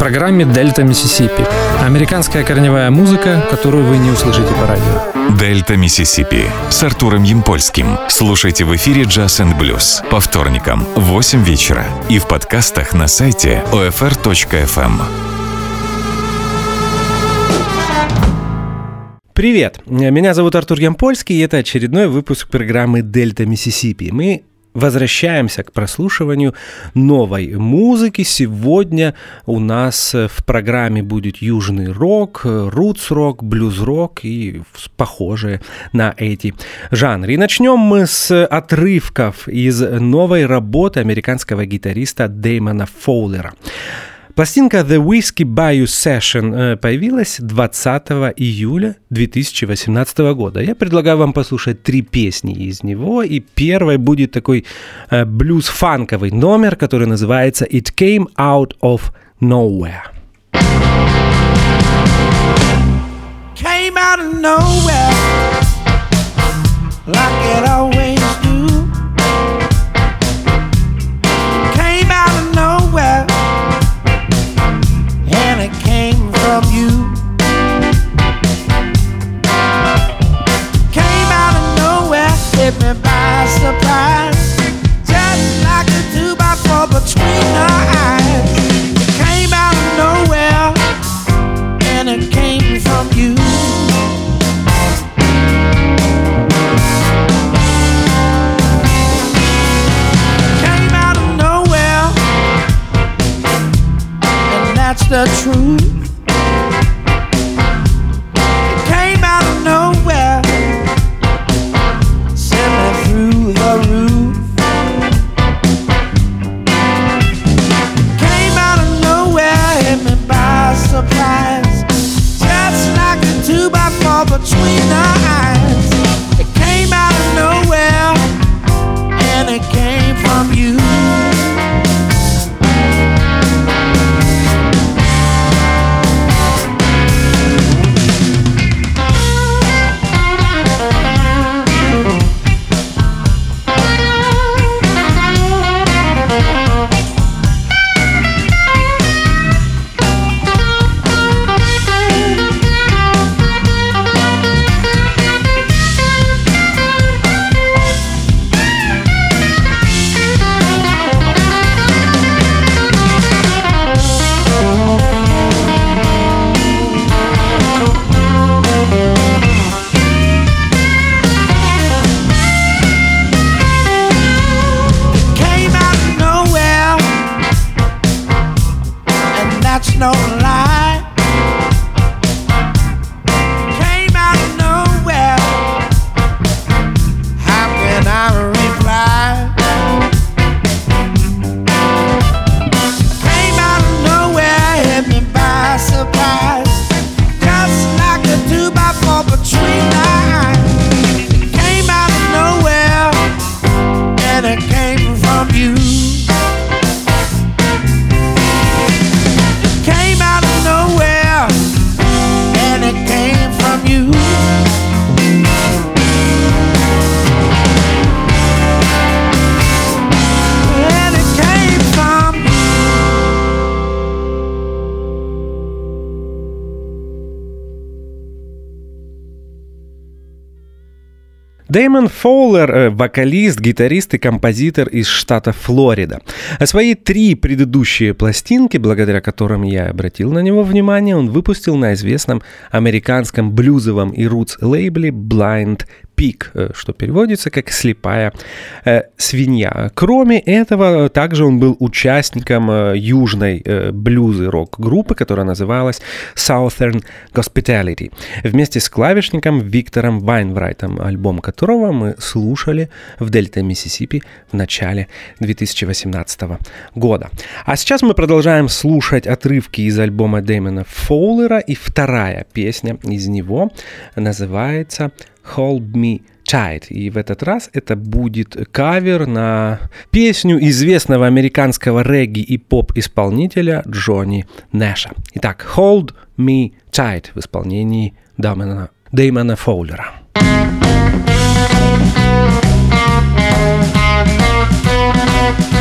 программе «Дельта Миссисипи». Американская корневая музыка, которую вы не услышите по радио. «Дельта Миссисипи» с Артуром Ямпольским. Слушайте в эфире «Джаз энд блюз» по вторникам в 8 вечера и в подкастах на сайте OFR.FM. Привет, меня зовут Артур Ямпольский, и это очередной выпуск программы «Дельта Миссисипи». Мы Возвращаемся к прослушиванию новой музыки. Сегодня у нас в программе будет южный рок, рутс-рок, блюз-рок и похожие на эти жанры. И начнем мы с отрывков из новой работы американского гитариста Дэймона Фоулера. Пластинка The Whiskey Bayou Session э, появилась 20 июля 2018 года. Я предлагаю вам послушать три песни из него, и первой будет такой э, блюз-фанковый номер, который называется It Came Out of Nowhere. Came out of nowhere like it always true Дэймон Фоулер э, – вокалист, гитарист и композитор из штата Флорида. А свои три предыдущие пластинки, благодаря которым я обратил на него внимание, он выпустил на известном американском блюзовом и рутс лейбле Blind пик, э, что переводится как слепая э, свинья. Кроме этого, также он был участником э, южной блюзы рок-группы, которая называлась Southern Hospitality, вместе с клавишником Виктором Вайнврайтом, альбом которого мы слушали в Дельта Миссисипи в начале 2018 года. А сейчас мы продолжаем слушать отрывки из альбома Дэймона Фоулера, и вторая песня из него называется Hold Me Tight. И в этот раз это будет кавер на песню известного американского регги и поп-исполнителя Джонни Нэша. Итак, Hold Me Tight в исполнении Дэймона, Дэймона Фоулера. Свой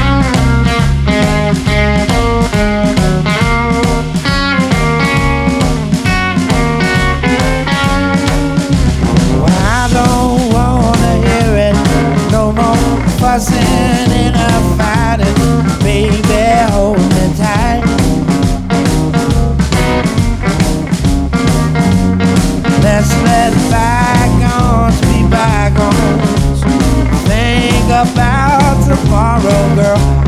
rising and I'm fighting. Baby, hold me tight. Let's let bygones be bygones. Think about tomorrow, girl.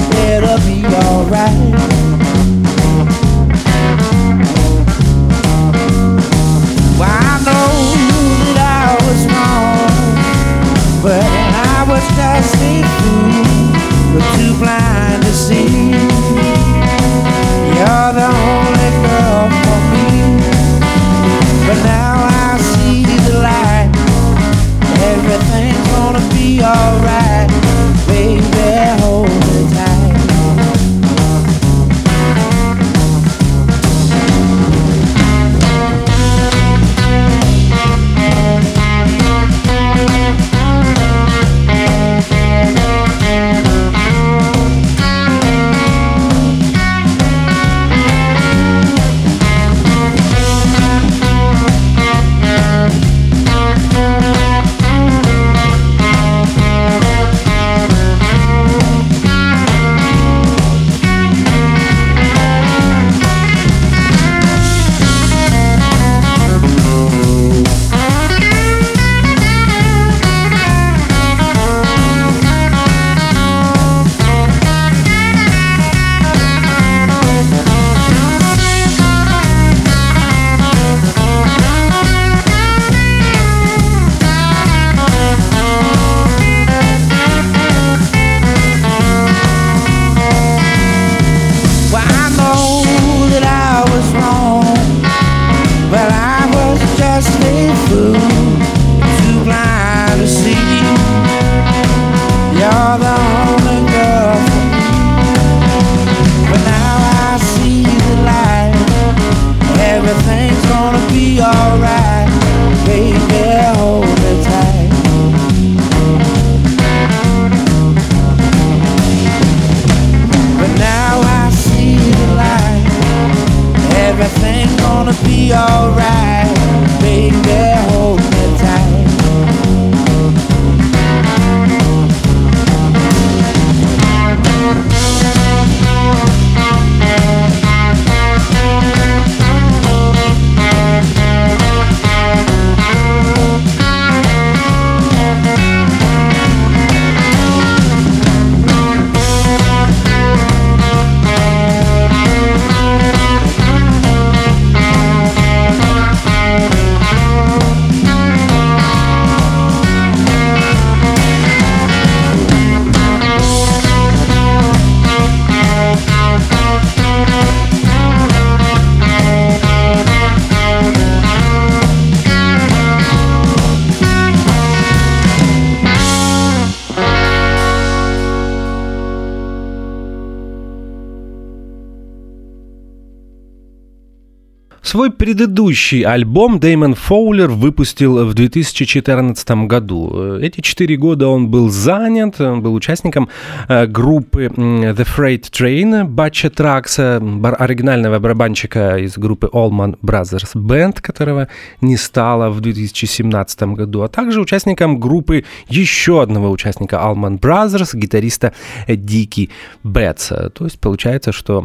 Предыдущий альбом Дэймон Фоулер выпустил в 2014 году. Эти четыре года он был занят, он был участником э, группы The Freight Train Батча Тракса, оригинального барабанщика из группы Allman Brothers Band, которого не стало в 2017 году, а также участником группы еще одного участника Allman Brothers, гитариста Дики Бетс. То есть получается, что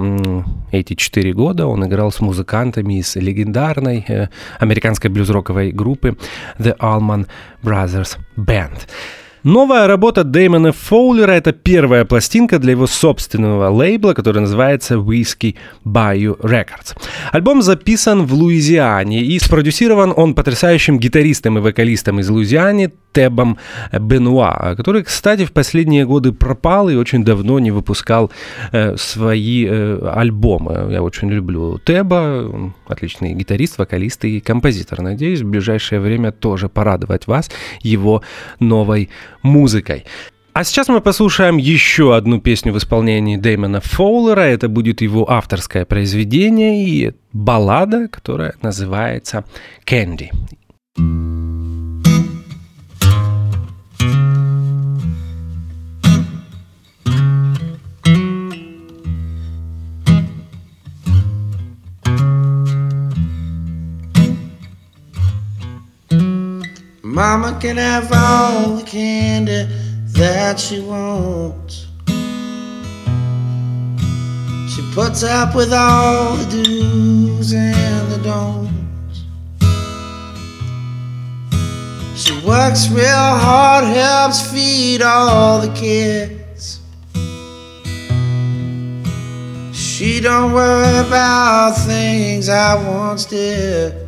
эти четыре года он играл с музыкантами из легендарной э, американской блюз-роковой группы The Allman Brothers Band. Новая работа Дэймона Фоулера — это первая пластинка для его собственного лейбла, который называется Whiskey Bayou Records. Альбом записан в Луизиане и спродюсирован он потрясающим гитаристом и вокалистом из Луизианы Тебом Бенуа, который, кстати, в последние годы пропал и очень давно не выпускал э, свои э, альбомы. Я очень люблю Теба, отличный гитарист, вокалист и композитор. Надеюсь, в ближайшее время тоже порадовать вас его новой музыкой. А сейчас мы послушаем еще одну песню в исполнении Дэймона Фоулера. Это будет его авторское произведение и баллада, которая называется «Candy». Mama can have all the candy that she wants. She puts up with all the do's and the don'ts. She works real hard, helps feed all the kids. She don't worry about things I once did.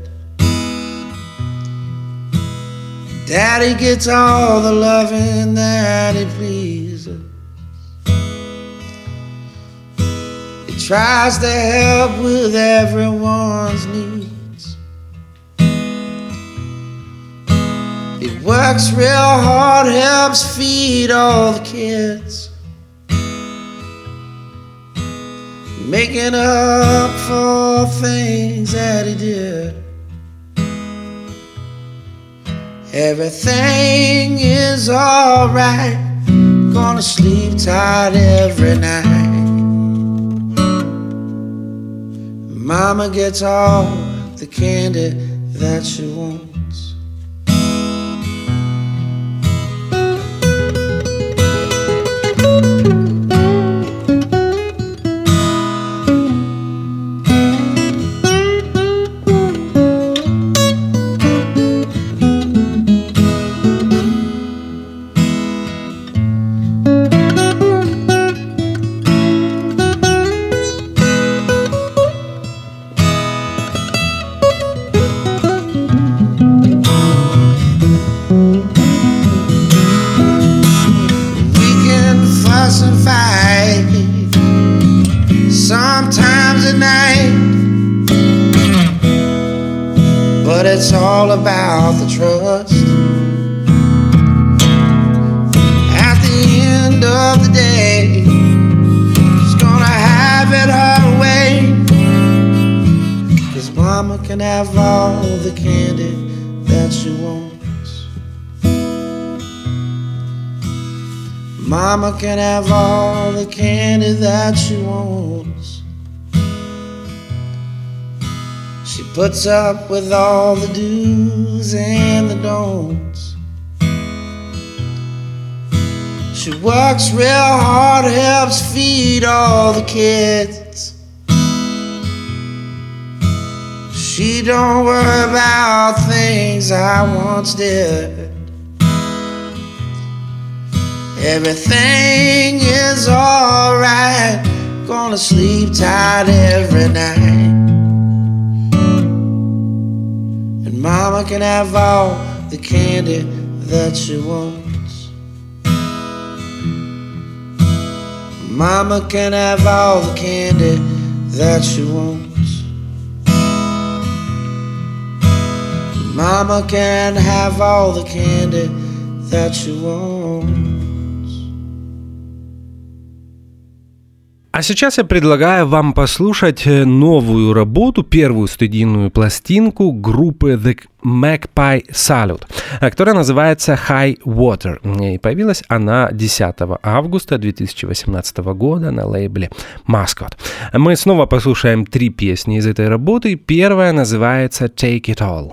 Daddy gets all the loving that he pleases. He tries to help with everyone's needs. He works real hard, helps feed all the kids. Making up for things that he did. Everything is alright. Gonna sleep tight every night. Mama gets all the candy that she wants. Can have all the candy that she wants. She puts up with all the do's and the don'ts. She works real hard, helps feed all the kids. She don't worry about things I once did. Everything is alright. Gonna sleep tight every night. And Mama can have all the candy that she wants. Mama can have all the candy that she wants. Mama can have all the candy that she wants. А сейчас я предлагаю вам послушать э, новую работу, первую студийную пластинку группы The Magpie Salute, э, которая называется High Water. И появилась она 10 августа 2018 года на лейбле Mascot. Мы снова послушаем три песни из этой работы. Первая называется Take It All.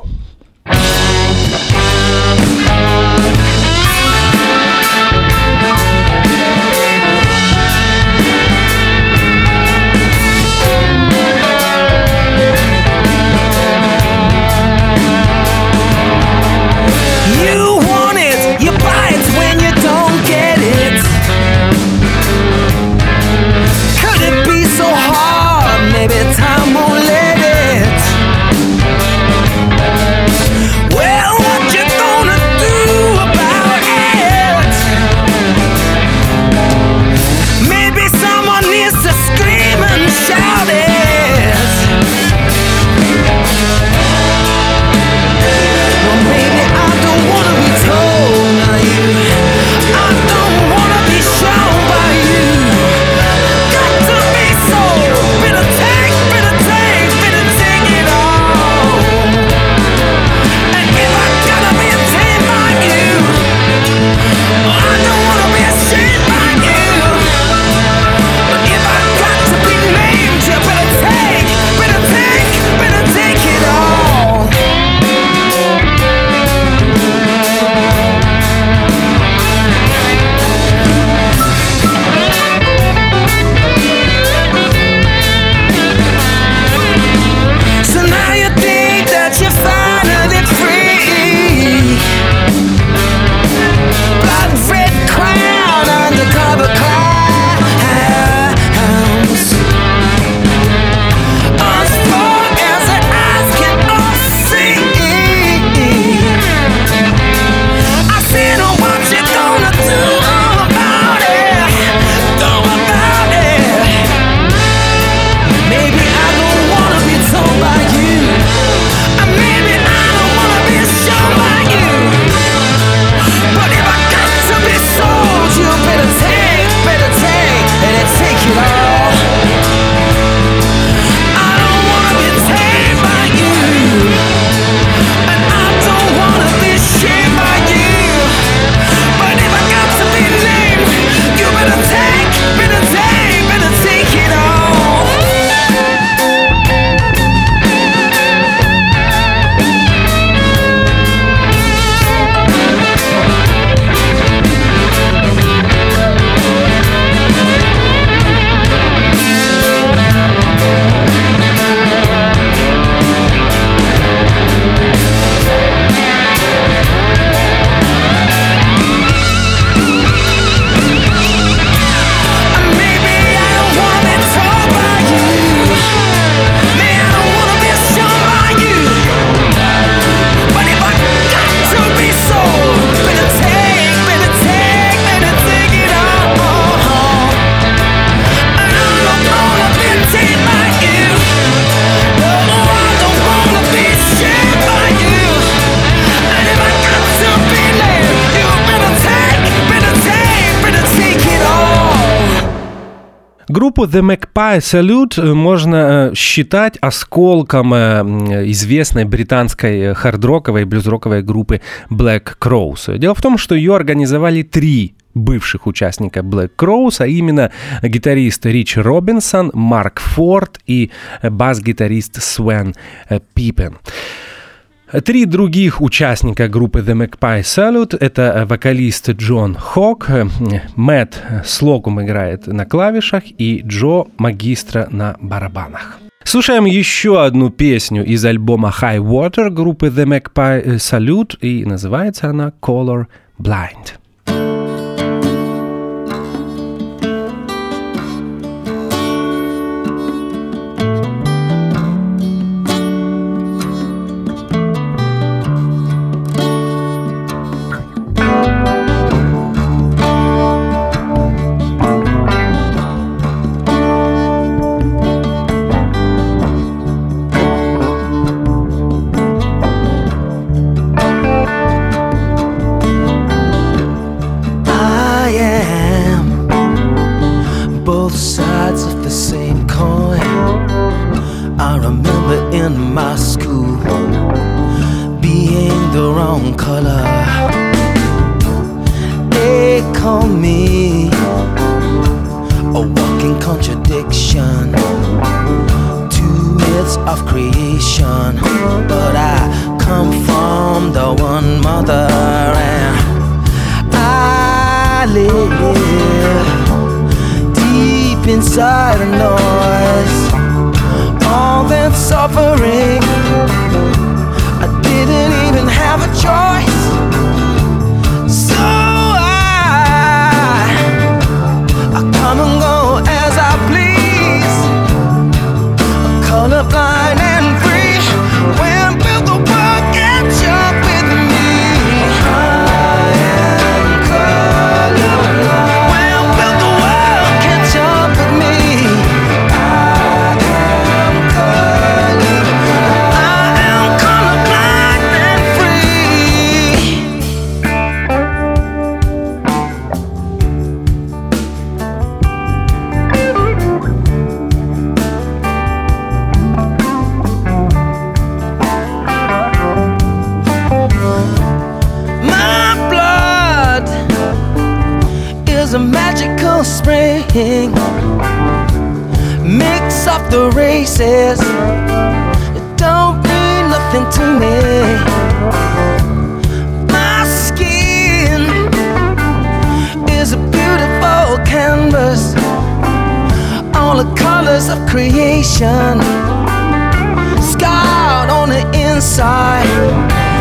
Группу The Magpie Salute э, можно э, считать осколком э, известной британской хардроковой блюзроковой группы Black Crows. Дело в том, что ее организовали три бывших участника Black Crows, а именно гитарист Рич Робинсон, Марк Форд и бас-гитарист Свен Пиппен. Три других участника группы The Magpie Salute — это вокалист Джон Хок, Мэтт Слокум играет на клавишах и Джо Магистра на барабанах. Слушаем еще одну песню из альбома High Water группы The Magpie Salute, и называется она Color Blind. In my school, being the wrong color. They call me a walking contradiction. Two myths of creation, but I come from the one mother and I live deep inside a noise. That suffering, I didn't even have a choice. The races. It don't mean nothing to me. My skin is a beautiful canvas. All the colors of creation. Scarred on the inside.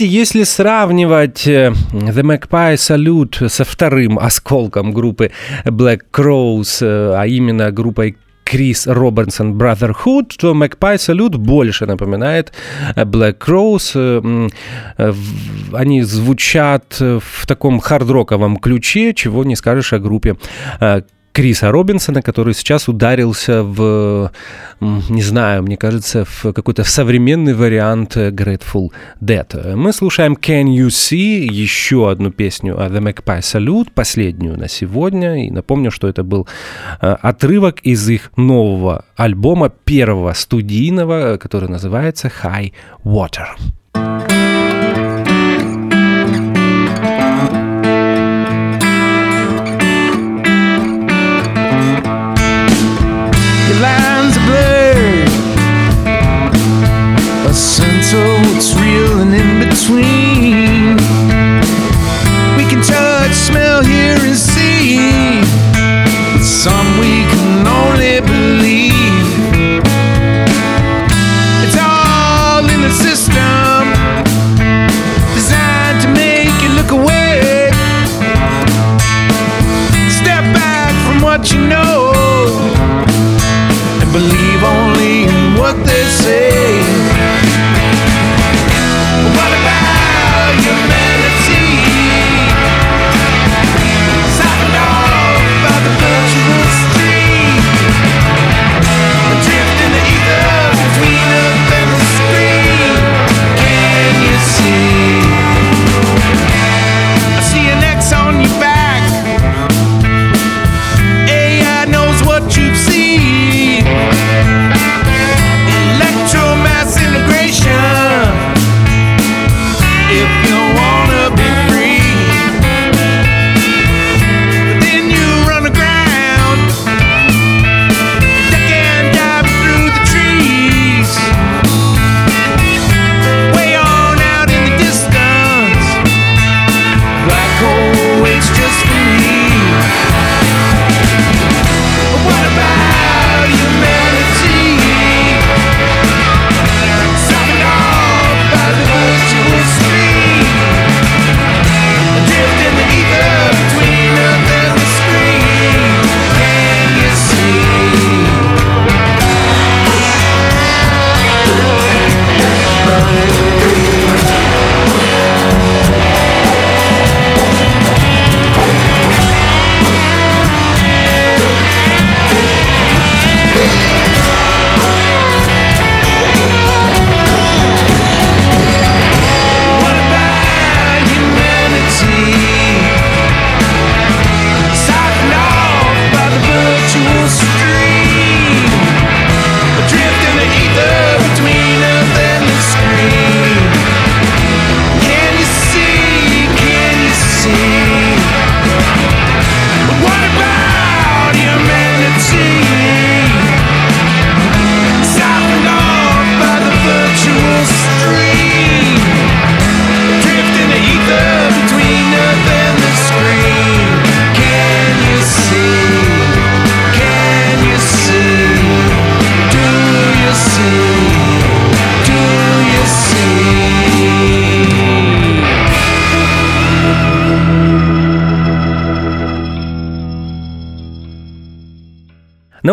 Знаете, если сравнивать э, The Magpie Salute со вторым осколком группы Black Crows, э, а именно группой Крис Робинсон Brotherhood, то Magpie Salute больше напоминает э, Black Crows. Они звучат в таком хард-роковом ключе, чего не скажешь о группе Криса Робинсона, который сейчас ударился в, не знаю, мне кажется, в какой-то современный вариант Grateful Dead. Мы слушаем Can You See, еще одну песню The Magpie Salute, последнюю на сегодня. И напомню, что это был э, отрывок из их нового альбома, первого студийного, который называется High Water. A sense what's real and in between. We can touch, smell, hear, and see. But some we can only believe.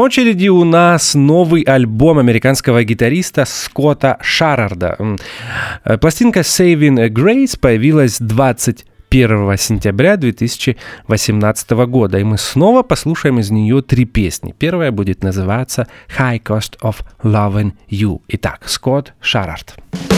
Очереди у нас новый альбом американского гитариста Скотта Шарарда. Э, Пластинка Saving Grace появилась 21 сентября 2018 года, и мы снова послушаем из нее три песни. Первая будет называться High Cost of Loving You. Итак, Скотт Шарард. The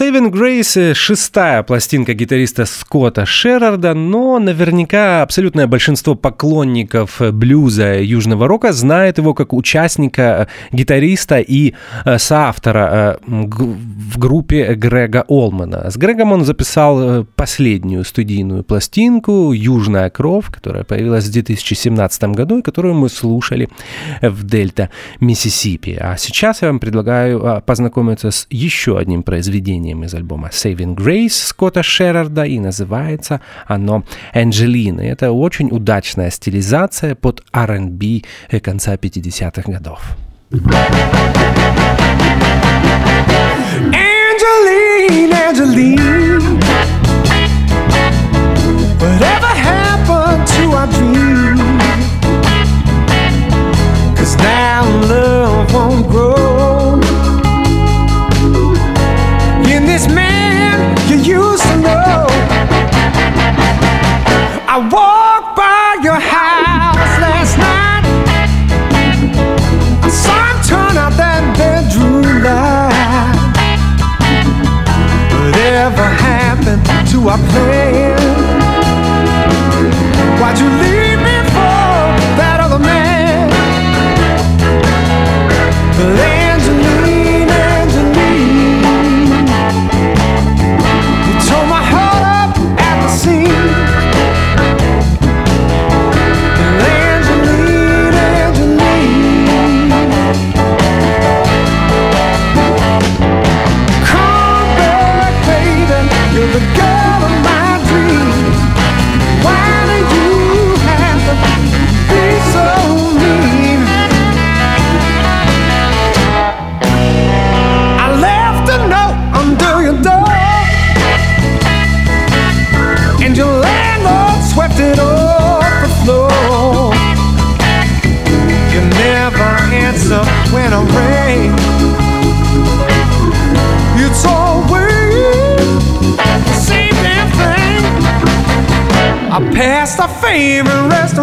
Saving Grace э, — шестая пластинка гитариста Скотта Шерарда, но наверняка абсолютное большинство поклонников э, блюза южного рока знает его как участника, э, гитариста и соавтора в группе Грега Олмана. С Грегом он записал последнюю студийную пластинку «Южная кровь», которая появилась в 2017 году и которую мы слушали в Дельта, Миссисипи. А сейчас я вам предлагаю а, познакомиться с еще одним произведением произведением из альбома Saving Grace Скотта Шерарда, и называется оно «Анджелина». Это очень удачная стилизация под R&B конца 50-х годов. Angeline, Angeline, whatever happened to our dream? Cause now love won't grow. this man you used to know. I walked by your house last night. I saw him turn out that bedroom light. Whatever happened to our plan? Why'd you a favorite rest.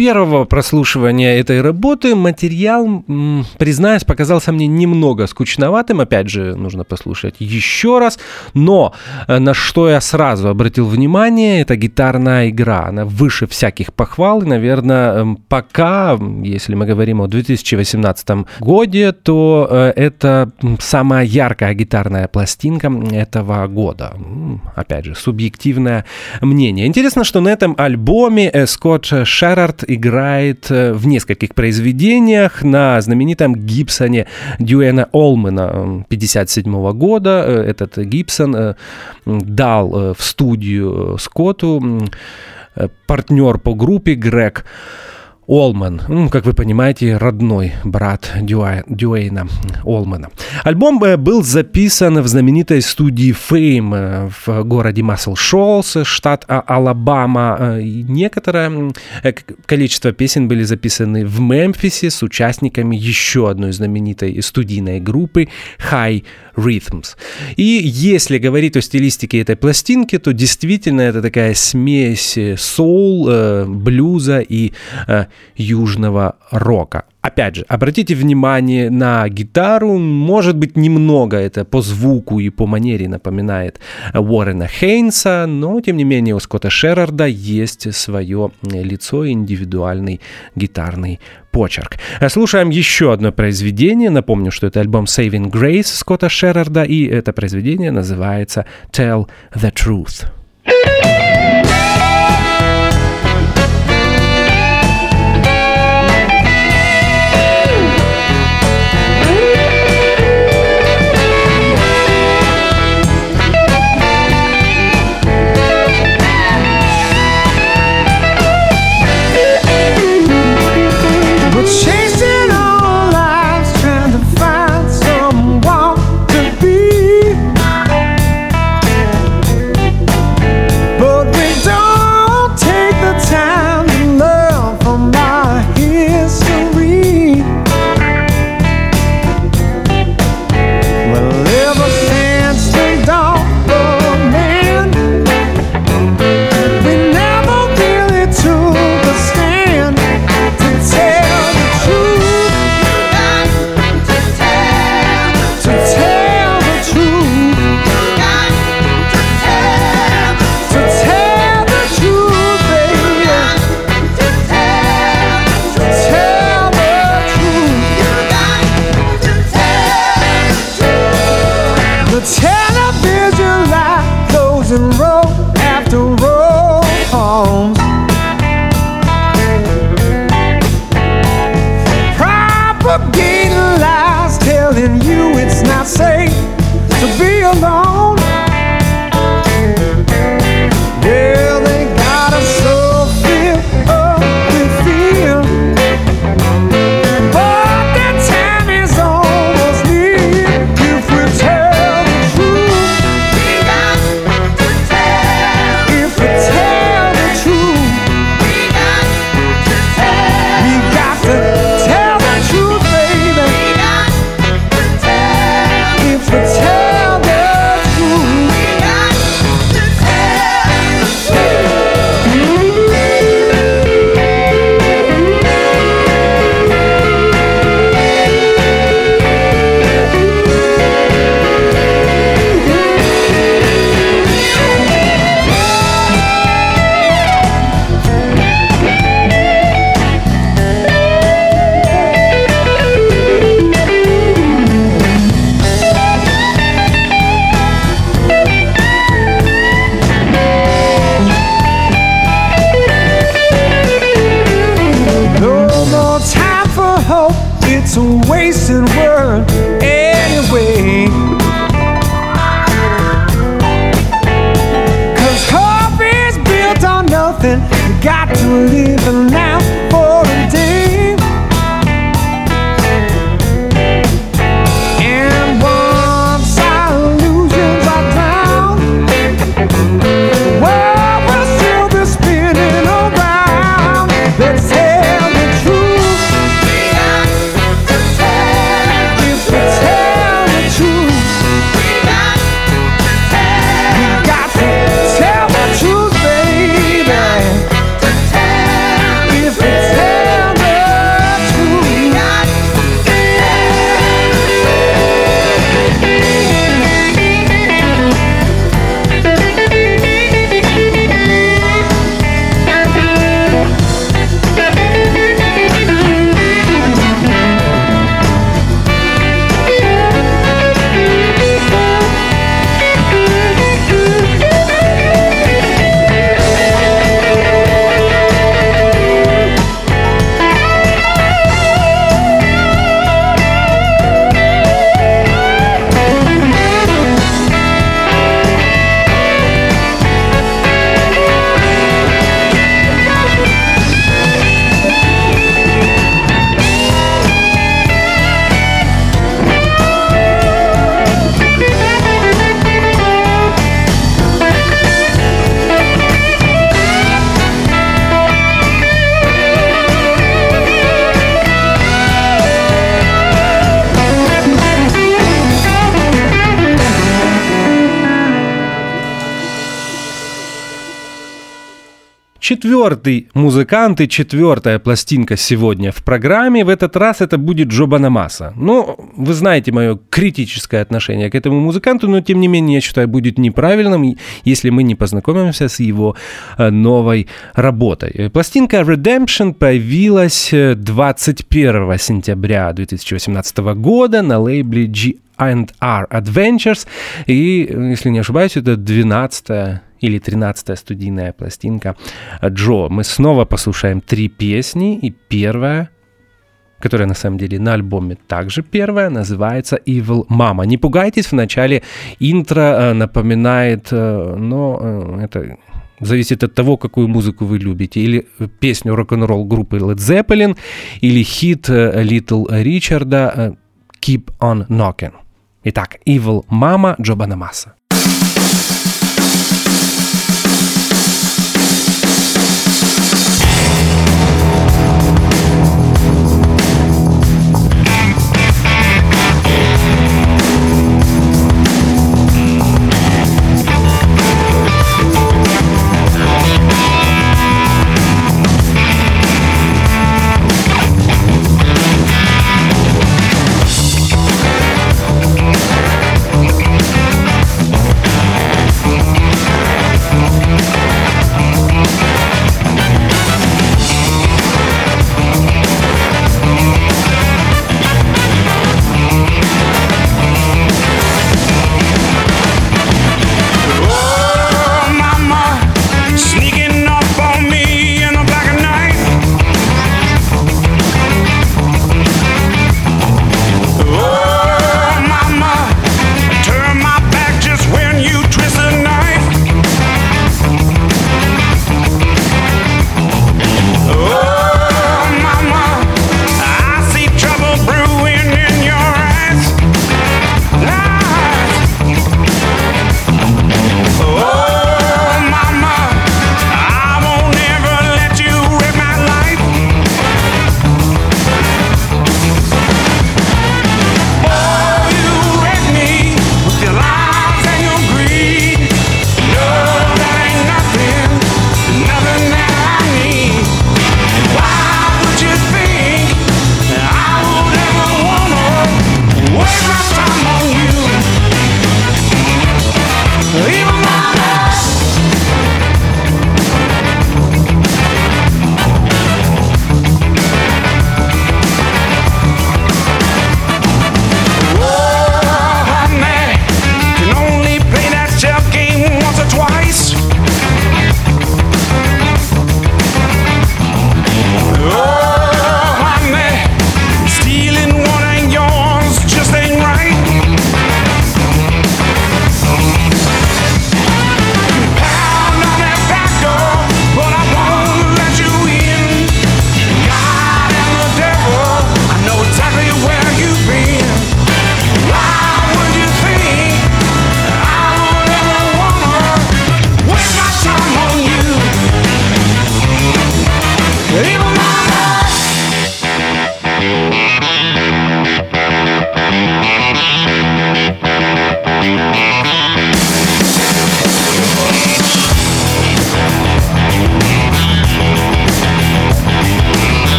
Первого прослушивания этой работы материал, признаюсь, показался мне немного скучноватым. Опять же, нужно послушать еще раз. Но э, на что я сразу обратил внимание, это гитарная игра. Она выше всяких похвал. И, наверное, эм, пока, если мы говорим о 2018 годе, то э, это самая яркая гитарная пластинка этого года. Опять же, субъективное мнение. Интересно, что на этом альбоме э, Скотт Шерард играет э, в нескольких произведениях на знаменитом Гибсоне Дюэна Олмена 57 года. Э, Этот Гибсон э, дал в студию Скотту партнер по группе Грег Олман, ну, как вы понимаете, родной брат Дюа- Дюэйна Олмана. Альбом э, был записан в знаменитой студии Fame э, в городе Масл Шолс, штат А- Алабама. Э, Некоторое количество песен были записаны в Мемфисе с участниками еще одной знаменитой студийной группы High Rhythms. И если говорить о стилистике этой пластинки, то действительно это такая смесь э, соул, э, блюза и э, южного рока. Опять же, обратите внимание на гитару, может быть, немного это по звуку и по манере напоминает Уоррена Хейнса, но, тем не менее, у Скотта Шерарда есть свое лицо индивидуальный гитарный почерк. Слушаем еще одно произведение. Напомню, что это альбом Saving Grace Скотта Шерарда, и это произведение называется Tell the Truth. would. It's a wasted world anyway. Cause hope is built on nothing, you got to live in четвертый музыкант и четвертая пластинка сегодня в программе. В этот раз это будет Джо Банамаса. Ну, вы знаете мое критическое отношение к этому музыканту, но тем не менее я считаю будет неправильным, если мы не познакомимся с его э, новой работой. Пластинка Redemption появилась э, 21 сентября 2018 года на лейбле G R Adventures. И, если не ошибаюсь, это 12 или 13 студийная пластинка Джо. Мы снова послушаем три песни, и первая которая на самом деле на альбоме также первая, называется Evil Mama. Не пугайтесь, в начале интро э, напоминает, э, но э, это зависит от того, какую музыку вы любите. Или песню рок-н-ролл группы Led Zeppelin, или хит Little Ричарда Keep on Knocking. Итак, Evil Mama Джо Банамаса.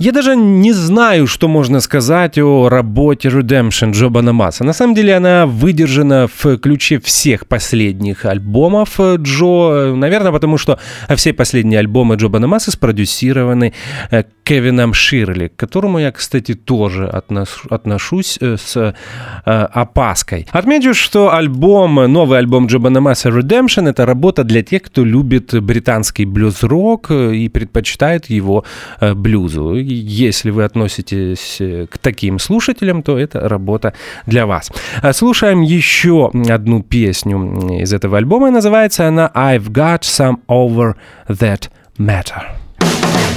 Jederzeń знаю, что можно сказать о работе Redemption Джоба Намаса. На самом деле она выдержана в ключе всех последних альбомов э, Джо, э, наверное, потому что все последние альбомы Джоба Намаса спродюсированы э, Кевином Ширли, к которому я, кстати, тоже отношусь с опаской. Отмечу, что альбом, новый альбом Джоба Намаса Redemption — это работа для тех, кто любит британский блюз-рок и предпочитает его блюзу. Если вы относитесь относитесь э, к таким слушателям, то это работа для вас. А, слушаем еще одну песню из этого альбома. Называется она «I've got some over that matter».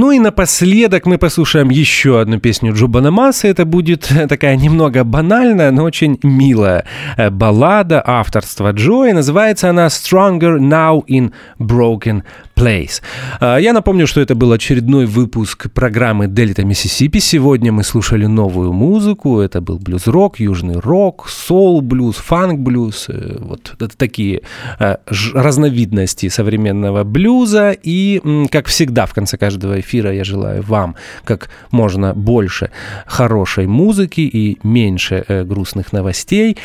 Ну и напоследок мы послушаем еще одну песню Джубана Масса. Это будет такая немного банальная, но очень милая э, баллада авторства Джо. И называется она «Stronger Now in Broken Place». А, Я напомню, что это был очередной выпуск программы «Дельта Миссисипи». Сегодня мы слушали новую музыку. Это был блюз-рок, южный рок, соул-блюз, фанк-блюз. э, Вот это такие э, разновидности современного блюза. И, как всегда, в конце каждого эфира я желаю вам как можно больше хорошей музыки и меньше э, грустных новостей.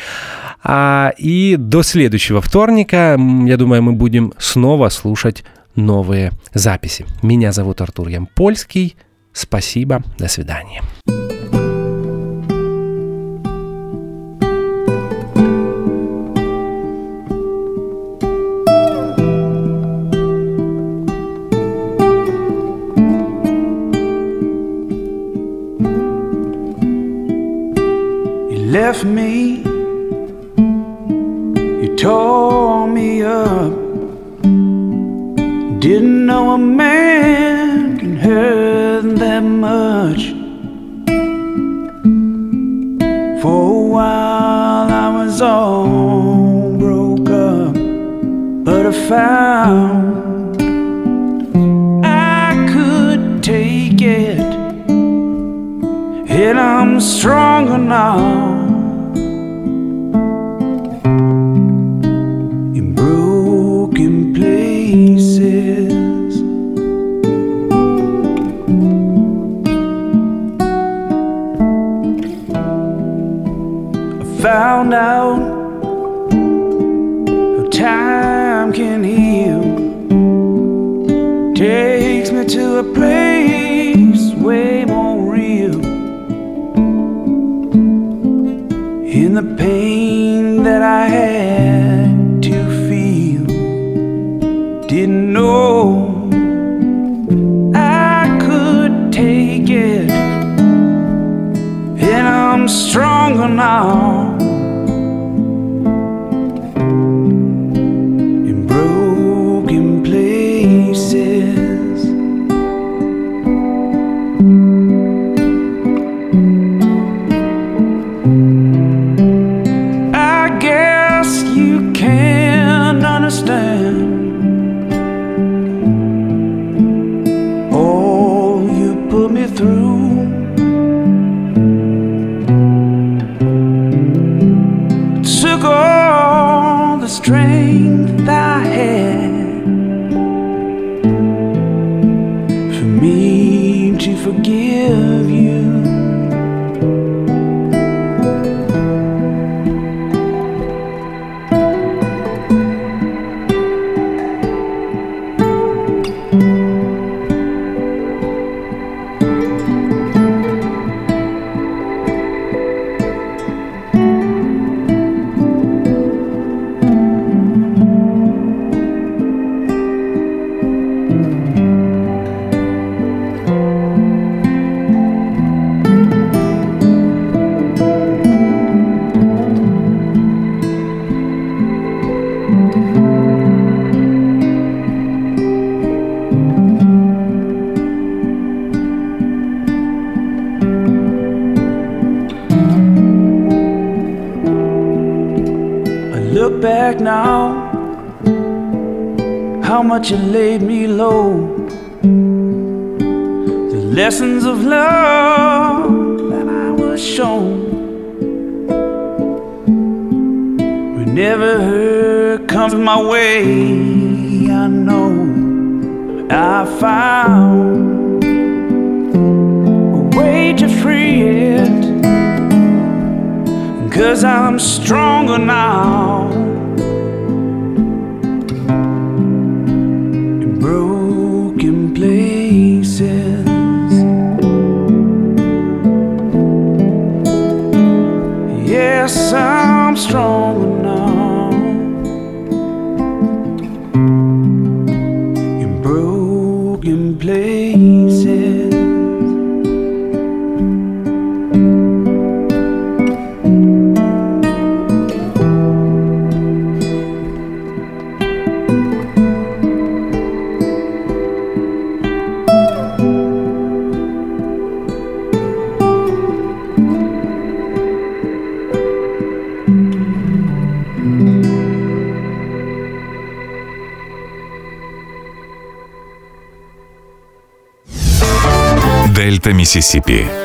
А, и до следующего вторника, я думаю, мы будем снова слушать новые записи. Меня зовут Артур Ямпольский. Спасибо. До свидания. Left me, you tore me up. Didn't know a man can hurt that much. For a while I was all broke up, but I found I could take it. And I'm stronger now. Found out how time can heal. Takes me to a place way more real. In the pain that I had to feel, didn't know I could take it, and I'm stronger now. Back now, how much you laid me low. The lessons of love that I was shown. Whenever comes my way, I know I found a way to free it. Cause I'm stronger now.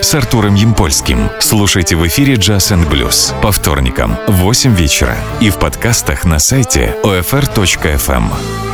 С Артуром Ямпольским. Слушайте в эфире Jazz and Blues по вторникам в 8 вечера и в подкастах на сайте OFR.FM.